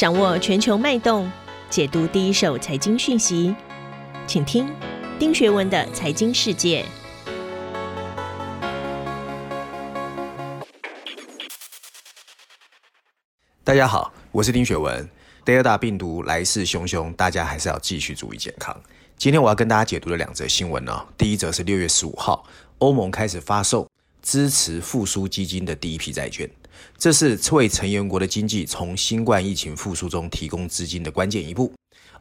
掌握全球脉动，解读第一手财经讯息，请听丁学文的财经世界。大家好，我是丁学文。Delta 病毒来势汹汹，大家还是要继续注意健康。今天我要跟大家解读的两则新闻呢，第一则是六月十五号，欧盟开始发售支持复苏基金的第一批债券。这是为成员国的经济从新冠疫情复苏中提供资金的关键一步。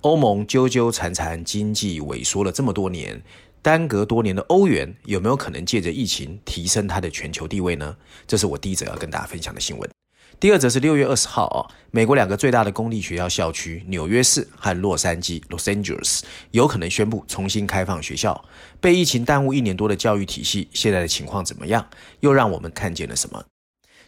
欧盟纠纠缠缠，经济萎缩了这么多年，耽搁多年的欧元有没有可能借着疫情提升它的全球地位呢？这是我第一则要跟大家分享的新闻。第二则是六月二十号啊，美国两个最大的公立学校校区纽约市和洛杉矶 （Los Angeles） 有可能宣布重新开放学校。被疫情耽误一年多的教育体系，现在的情况怎么样？又让我们看见了什么？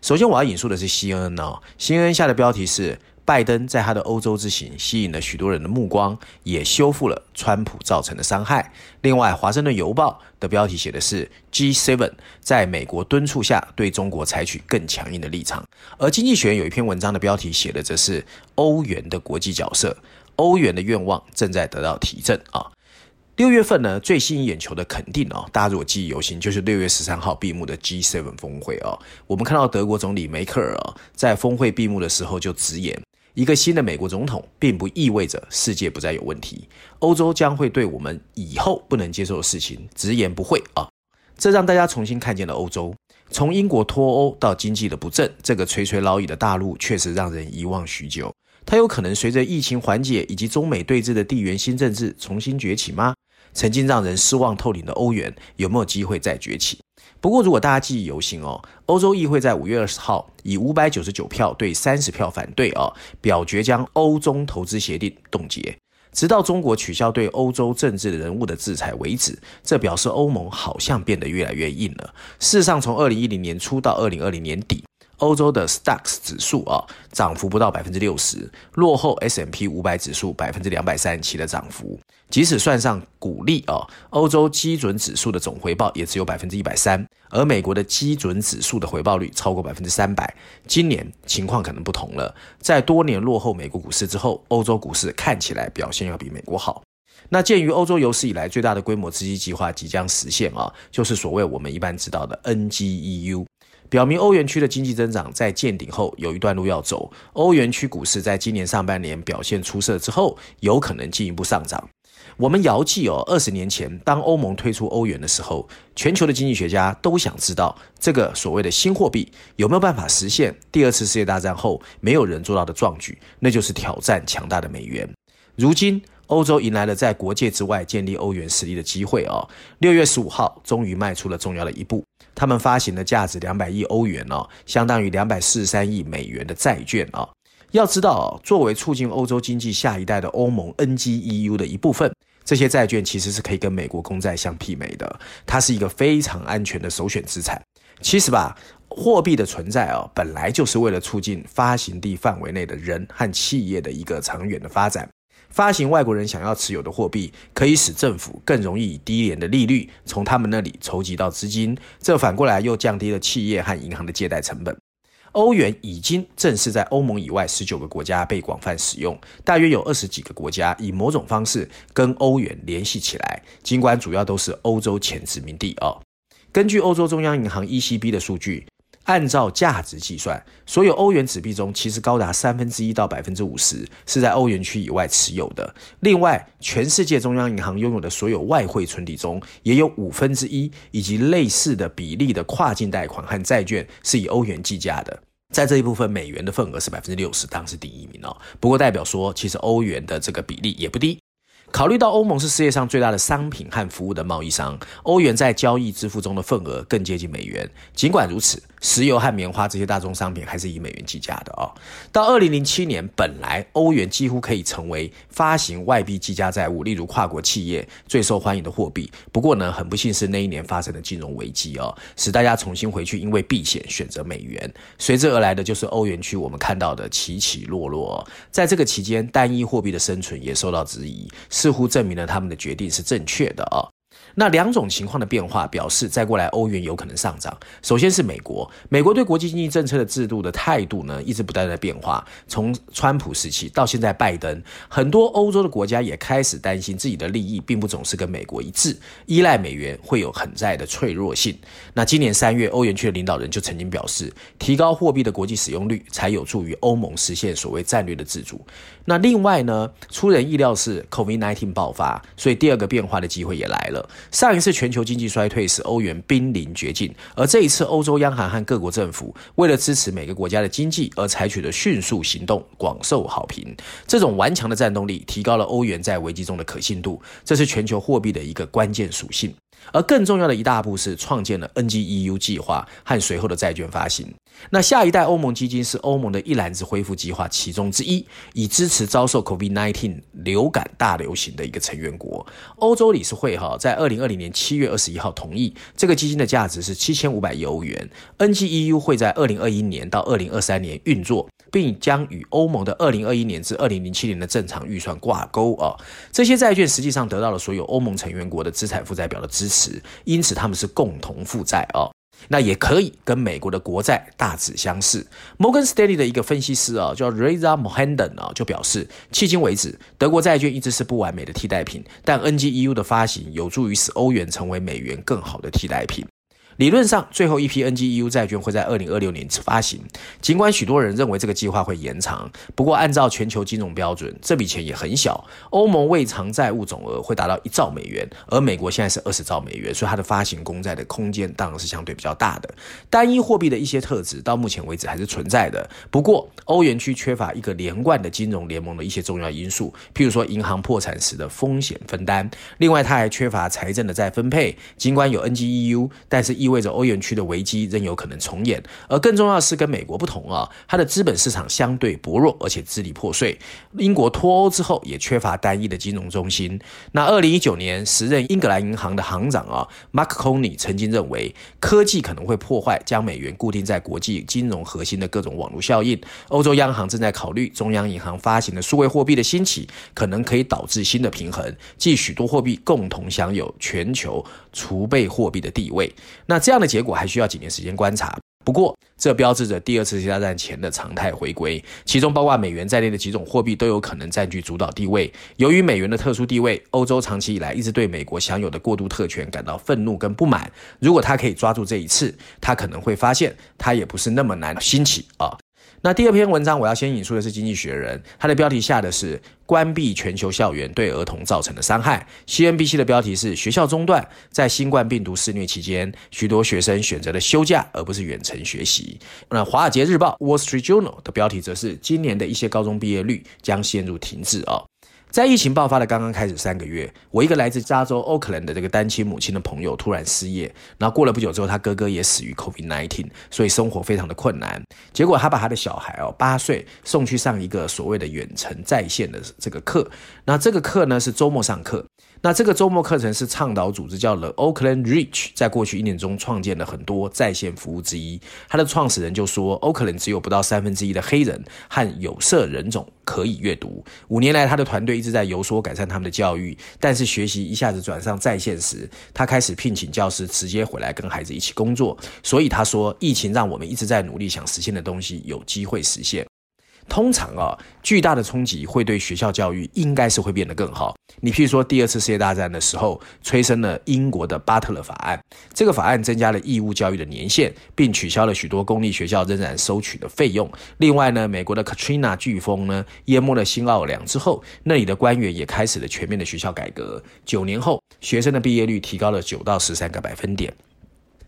首先，我要引述的是 CNN 哦，CNN 下的标题是拜登在他的欧洲之行吸引了许多人的目光，也修复了川普造成的伤害。另外，华盛顿邮报的标题写的是 G7 在美国敦促下对中国采取更强硬的立场。而经济学人有一篇文章的标题写的则是欧元的国际角色，欧元的愿望正在得到提振啊。六月份呢，最吸引眼球的肯定哦，大家如果记忆犹新，就是六月十三号闭幕的 G7 峰会哦。我们看到德国总理梅克尔哦，在峰会闭幕的时候就直言，一个新的美国总统并不意味着世界不再有问题，欧洲将会对我们以后不能接受的事情直言不讳啊。这让大家重新看见了欧洲，从英国脱欧到经济的不振，这个垂垂老矣的大陆确实让人遗忘许久。它有可能随着疫情缓解以及中美对峙的地缘新政治重新崛起吗？曾经让人失望透顶的欧元有没有机会再崛起？不过，如果大家记忆犹新哦，欧洲议会在五月二十号以五百九十九票对三十票反对哦，表决将欧中投资协定冻结，直到中国取消对欧洲政治人物的制裁为止。这表示欧盟好像变得越来越硬了。事实上，从二零一零年初到二零二零年底。欧洲的 STOXX 指数啊，涨幅不到百分之六十，落后 S M P 五百指数百分之两百三十七的涨幅。即使算上股利啊，欧洲基准指数的总回报也只有百分之一百三，而美国的基准指数的回报率超过百分之三百。今年情况可能不同了，在多年落后美国股市之后，欧洲股市看起来表现要比美国好。那鉴于欧洲有史以来最大的规模刺激计划即将实现啊，就是所谓我们一般知道的 NGEU。表明欧元区的经济增长在见顶后有一段路要走。欧元区股市在今年上半年表现出色之后，有可能进一步上涨。我们遥记哦，二十年前当欧盟推出欧元的时候，全球的经济学家都想知道这个所谓的新货币有没有办法实现第二次世界大战后没有人做到的壮举，那就是挑战强大的美元。如今，欧洲迎来了在国界之外建立欧元实力的机会哦。六月十五号，终于迈出了重要的一步。他们发行的价值两百亿欧元哦，相当于两百四十三亿美元的债券哦。要知道，作为促进欧洲经济下一代的欧盟 NGEU 的一部分，这些债券其实是可以跟美国公债相媲美的。它是一个非常安全的首选资产。其实吧，货币的存在啊，本来就是为了促进发行地范围内的人和企业的一个长远的发展。发行外国人想要持有的货币，可以使政府更容易以低廉的利率从他们那里筹集到资金，这反过来又降低了企业和银行的借贷成本。欧元已经正式在欧盟以外十九个国家被广泛使用，大约有二十几个国家以某种方式跟欧元联系起来，尽管主要都是欧洲前殖民地哦。根据欧洲中央银行 ECB 的数据。按照价值计算，所有欧元纸币中，其实高达三分之一到百分之五十是在欧元区以外持有的。另外，全世界中央银行拥有的所有外汇存底中，也有五分之一以及类似的比例的跨境贷款和债券是以欧元计价的。在这一部分，美元的份额是百分之六十，当然是第一名哦。不过，代表说，其实欧元的这个比例也不低。考虑到欧盟是世界上最大的商品和服务的贸易商，欧元在交易支付中的份额更接近美元。尽管如此，石油和棉花这些大宗商品还是以美元计价的哦。到二零零七年，本来欧元几乎可以成为发行外币计价债务，例如跨国企业最受欢迎的货币。不过呢，很不幸是那一年发生的金融危机哦，使大家重新回去，因为避险选择美元。随之而来的就是欧元区我们看到的起起落落。在这个期间，单一货币的生存也受到质疑。似乎证明了他们的决定是正确的啊。那两种情况的变化表示，再过来欧元有可能上涨。首先是美国，美国对国际经济政策的制度的态度呢，一直不断的变化。从川普时期到现在拜登，很多欧洲的国家也开始担心自己的利益并不总是跟美国一致，依赖美元会有很在的脆弱性。那今年三月，欧元区的领导人就曾经表示，提高货币的国际使用率才有助于欧盟实现所谓战略的自主。那另外呢，出人意料是 COVID-19 爆发，所以第二个变化的机会也来了。上一次全球经济衰退使欧元濒临绝境，而这一次欧洲央行和各国政府为了支持每个国家的经济而采取的迅速行动广受好评。这种顽强的战斗力提高了欧元在危机中的可信度，这是全球货币的一个关键属性。而更重要的一大步是创建了 NGEU 计划和随后的债券发行。那下一代欧盟基金是欧盟的一篮子恢复计划其中之一，以支持遭受 COVID-19 流感大流行的一个成员国。欧洲理事会哈在二零二零年七月二十一号同意，这个基金的价值是七千五百亿欧元。NGEU 会在二零二一年到二零二三年运作，并将与欧盟的二零二一年至二零零七年的正常预算挂钩啊。这些债券实际上得到了所有欧盟成员国的资产负债表的支持，因此他们是共同负债啊。那也可以跟美国的国债大致相似。摩根斯丹利的一个分析师啊，叫 Reza Mohandan 啊，就表示，迄今为止，德国债券一直是不完美的替代品，但 NGEU 的发行有助于使欧元成为美元更好的替代品。理论上，最后一批 NGEU 债券会在二零二六年发行。尽管许多人认为这个计划会延长，不过按照全球金融标准，这笔钱也很小。欧盟未偿债务总额会达到一兆美元，而美国现在是二十兆美元，所以它的发行公债的空间当然是相对比较大的。单一货币的一些特质到目前为止还是存在的。不过，欧元区缺乏一个连贯的金融联盟的一些重要因素，譬如说银行破产时的风险分担。另外，它还缺乏财政的再分配。尽管有 NGEU，但是意味着欧元区的危机仍有可能重演，而更重要的是，跟美国不同啊，它的资本市场相对薄弱，而且支离破碎。英国脱欧之后，也缺乏单一的金融中心。那二零一九年，时任英格兰银行的行长啊，Mark Coney 曾经认为，科技可能会破坏将美元固定在国际金融核心的各种网络效应。欧洲央行正在考虑中央银行发行的数位货币的兴起，可能可以导致新的平衡，即许多货币共同享有全球储备货币的地位。那这样的结果还需要几年时间观察。不过，这标志着第二次世界大战前的常态回归，其中包括美元在内的几种货币都有可能占据主导地位。由于美元的特殊地位，欧洲长期以来一直对美国享有的过度特权感到愤怒跟不满。如果他可以抓住这一次，他可能会发现他也不是那么难兴起啊。那第二篇文章我要先引出的是《经济学人》，它的标题下的是“关闭全球校园对儿童造成的伤害”。CNBC 的标题是“学校中断，在新冠病毒肆虐期间，许多学生选择了休假而不是远程学习”。那《华尔街日报》（Wall Street Journal） 的标题则是“今年的一些高中毕业率将陷入停滞”啊。在疫情爆发的刚刚开始三个月，我一个来自加州奥克兰的这个单亲母亲的朋友突然失业，然后过了不久之后，他哥哥也死于 COVID-19，所以生活非常的困难。结果他把他的小孩哦八岁送去上一个所谓的远程在线的这个课，那这个课呢是周末上课。那这个周末课程是倡导组织叫 The Oakland Reach，在过去一年中创建了很多在线服务之一。他的创始人就说，Oakland 只有不到三分之一的黑人和有色人种可以阅读。五年来，他的团队一直在有所改善他们的教育，但是学习一下子转上在线时，他开始聘请教师直接回来跟孩子一起工作。所以他说，疫情让我们一直在努力想实现的东西有机会实现。通常啊，巨大的冲击会对学校教育应该是会变得更好。你譬如说，第二次世界大战的时候，催生了英国的巴特勒法案。这个法案增加了义务教育的年限，并取消了许多公立学校仍然收取的费用。另外呢，美国的 Katrina 飓风呢淹没了新奥尔良之后，那里的官员也开始了全面的学校改革。九年后，学生的毕业率提高了九到十三个百分点。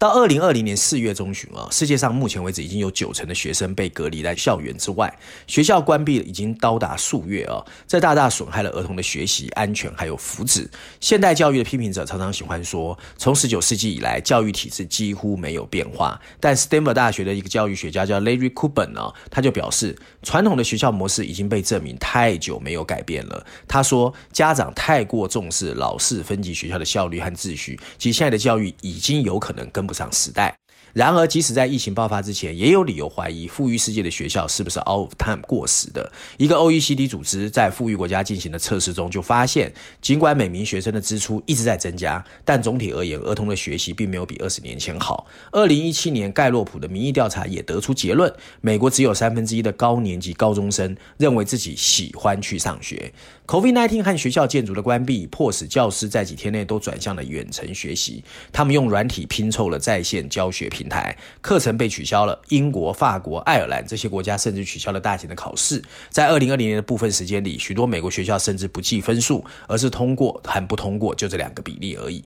到二零二零年四月中旬啊，世界上目前为止已经有九成的学生被隔离在校园之外，学校关闭已经高达数月啊，这大大损害了儿童的学习安全还有福祉。现代教育的批评者常常喜欢说，从十九世纪以来，教育体制几乎没有变化。但 Stanford 大学的一个教育学家叫 Larry Cuban 啊，他就表示，传统的学校模式已经被证明太久没有改变了。他说，家长太过重视老式分级学校的效率和秩序，及现在的教育已经有可能跟不上时代。然而，即使在疫情爆发之前，也有理由怀疑富裕世界的学校是不是 out of time 过时的。一个 OECD 组织在富裕国家进行的测试中就发现，尽管每名学生的支出一直在增加，但总体而言，儿童的学习并没有比二十年前好。二零一七年盖洛普的民意调查也得出结论：美国只有三分之一的高年级高中生认为自己喜欢去上学。COVID-19 和学校建筑的关闭，迫使教师在几天内都转向了远程学习。他们用软体拼凑了在线教学平平台，课程被取消了。英国、法国、爱尔兰这些国家甚至取消了大型的考试。在二零二零年的部分时间里，许多美国学校甚至不计分数，而是通过和不通过就这两个比例而已。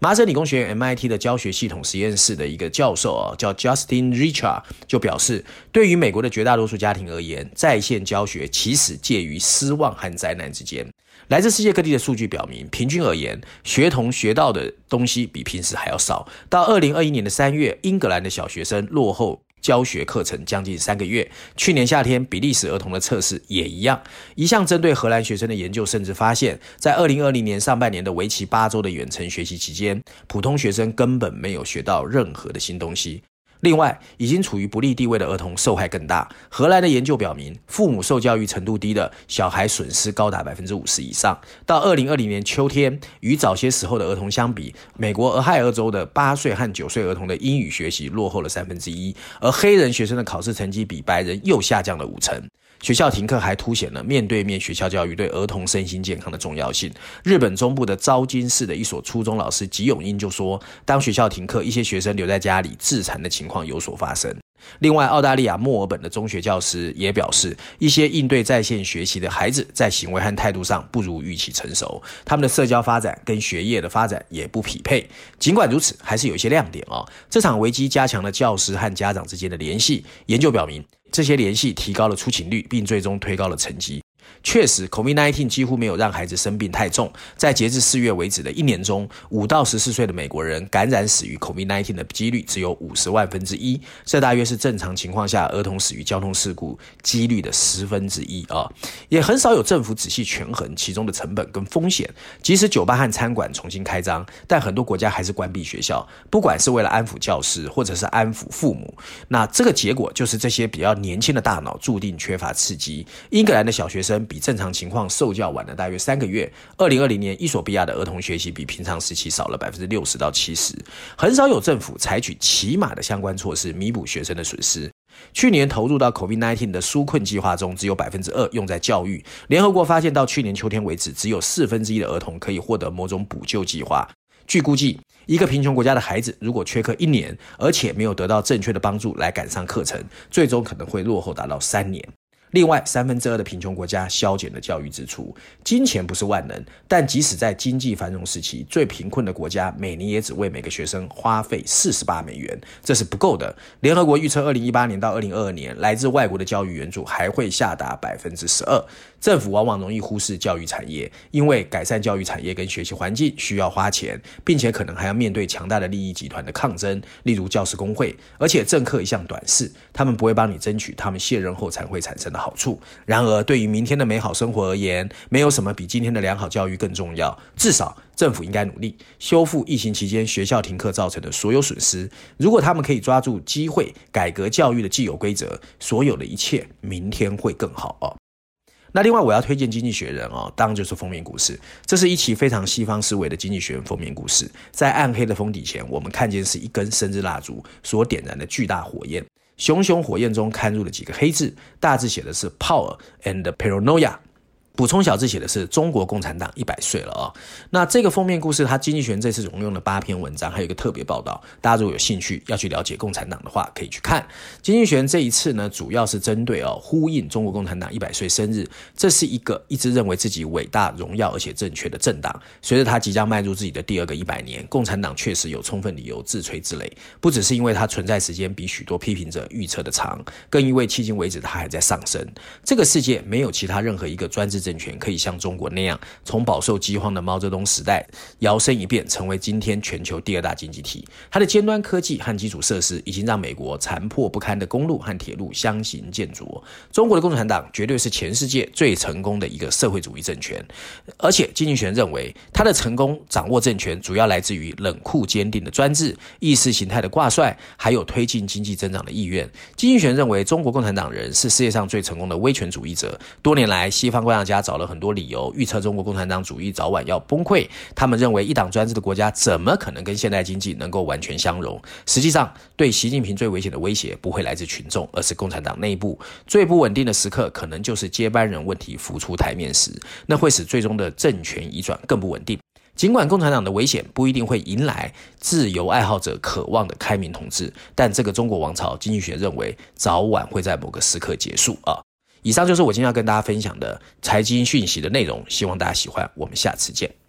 麻省理工学院 MIT 的教学系统实验室的一个教授啊，叫 Justin Richard，就表示，对于美国的绝大多数家庭而言，在线教学其实介于失望和灾难之间。来自世界各地的数据表明，平均而言，学童学到的东西比平时还要少。到二零二一年的三月，英格兰的小学生落后。教学课程将近三个月。去年夏天，比利时儿童的测试也一样。一项针对荷兰学生的研究甚至发现，在二零二零年上半年的为期八周的远程学习期间，普通学生根本没有学到任何的新东西。另外，已经处于不利地位的儿童受害更大。荷兰的研究表明，父母受教育程度低的小孩损失高达百分之五十以上。到二零二零年秋天，与早些时候的儿童相比，美国俄亥俄州的八岁和九岁儿童的英语学习落后了三分之一，而黑人学生的考试成绩比白人又下降了五成。学校停课还凸显了面对面学校教育对儿童身心健康的重要性。日本中部的昭金市的一所初中老师吉永英就说：“当学校停课，一些学生留在家里自残的情况况有所发生。”另外，澳大利亚墨尔本的中学教师也表示，一些应对在线学习的孩子在行为和态度上不如预期成熟，他们的社交发展跟学业的发展也不匹配。尽管如此，还是有一些亮点哦。这场危机加强了教师和家长之间的联系。研究表明，这些联系提高了出勤率，并最终推高了成绩。确实，COVID-19 几乎没有让孩子生病太重。在截至四月为止的一年中，五到十四岁的美国人感染死于 COVID-19 的几率只有五十万分之一，这大约是正常情况下儿童死于交通事故几率的十分之一啊！也很少有政府仔细权衡其中的成本跟风险。即使酒吧和餐馆重新开张，但很多国家还是关闭学校，不管是为了安抚教师，或者是安抚父母。那这个结果就是这些比较年轻的大脑注定缺乏刺激。英格兰的小学生比正常情况受教晚了大约三个月。二零二零年，伊索比亚的儿童学习比平常时期少了百分之六十到七十。很少有政府采取起码的相关措施弥补学生的损失。去年投入到 COVID-19 的纾困计划中，只有百分之二用在教育。联合国发现，到去年秋天为止，只有四分之一的儿童可以获得某种补救计划。据估计，一个贫穷国家的孩子如果缺课一年，而且没有得到正确的帮助来赶上课程，最终可能会落后达到三年。另外，三分之二的贫穷国家削减了教育支出。金钱不是万能，但即使在经济繁荣时期，最贫困的国家每年也只为每个学生花费四十八美元，这是不够的。联合国预测，二零一八年到二零二二年，来自外国的教育援助还会下达百分之十二。政府往往容易忽视教育产业，因为改善教育产业跟学习环境需要花钱，并且可能还要面对强大的利益集团的抗争，例如教师工会。而且政客一向短视，他们不会帮你争取他们卸任后才会产生的好处。然而，对于明天的美好生活而言，没有什么比今天的良好教育更重要。至少，政府应该努力修复疫情期间学校停课造成的所有损失。如果他们可以抓住机会，改革教育的既有规则，所有的一切明天会更好哦。那另外，我要推荐《经济学人》哦，当然就是封面故事。这是一期非常西方思维的《经济学人》封面故事。在暗黑的封底前，我们看见是一根生日蜡烛所点燃的巨大火焰。熊熊火焰中刊入了几个黑字，大致写的是 “Power and Paranoia”。补充小字写的是中国共产党一百岁了啊、哦！那这个封面故事，它经济学这次总用了八篇文章，还有一个特别报道。大家如果有兴趣要去了解共产党的话，可以去看。经济学这一次呢，主要是针对哦呼应中国共产党一百岁生日。这是一个一直认为自己伟大、荣耀而且正确的政党。随着他即将迈入自己的第二个一百年，共产党确实有充分理由自吹自擂。不只是因为它存在时间比许多批评者预测的长，更因为迄今为止它还在上升。这个世界没有其他任何一个专制。政权可以像中国那样，从饱受饥荒的毛泽东时代摇身一变成为今天全球第二大经济体。它的尖端科技和基础设施已经让美国残破不堪的公路和铁路相形见絀。中国的共产党绝对是全世界最成功的一个社会主义政权，而且经济学认为，它的成功掌握政权主要来自于冷酷坚定的专制、意识形态的挂帅，还有推进经济增长的意愿。经济学认为，中国共产党人是世界上最成功的威权主义者。多年来，西方观察家找了很多理由预测中国共产党主义早晚要崩溃。他们认为，一党专制的国家怎么可能跟现代经济能够完全相融？实际上，对习近平最危险的威胁不会来自群众，而是共产党内部。最不稳定的时刻，可能就是接班人问题浮出台面时，那会使最终的政权移转更不稳定。尽管共产党的危险不一定会迎来自由爱好者渴望的开明统治，但这个中国王朝，经济学认为早晚会在某个时刻结束啊。以上就是我今天要跟大家分享的财经讯息的内容，希望大家喜欢。我们下次见。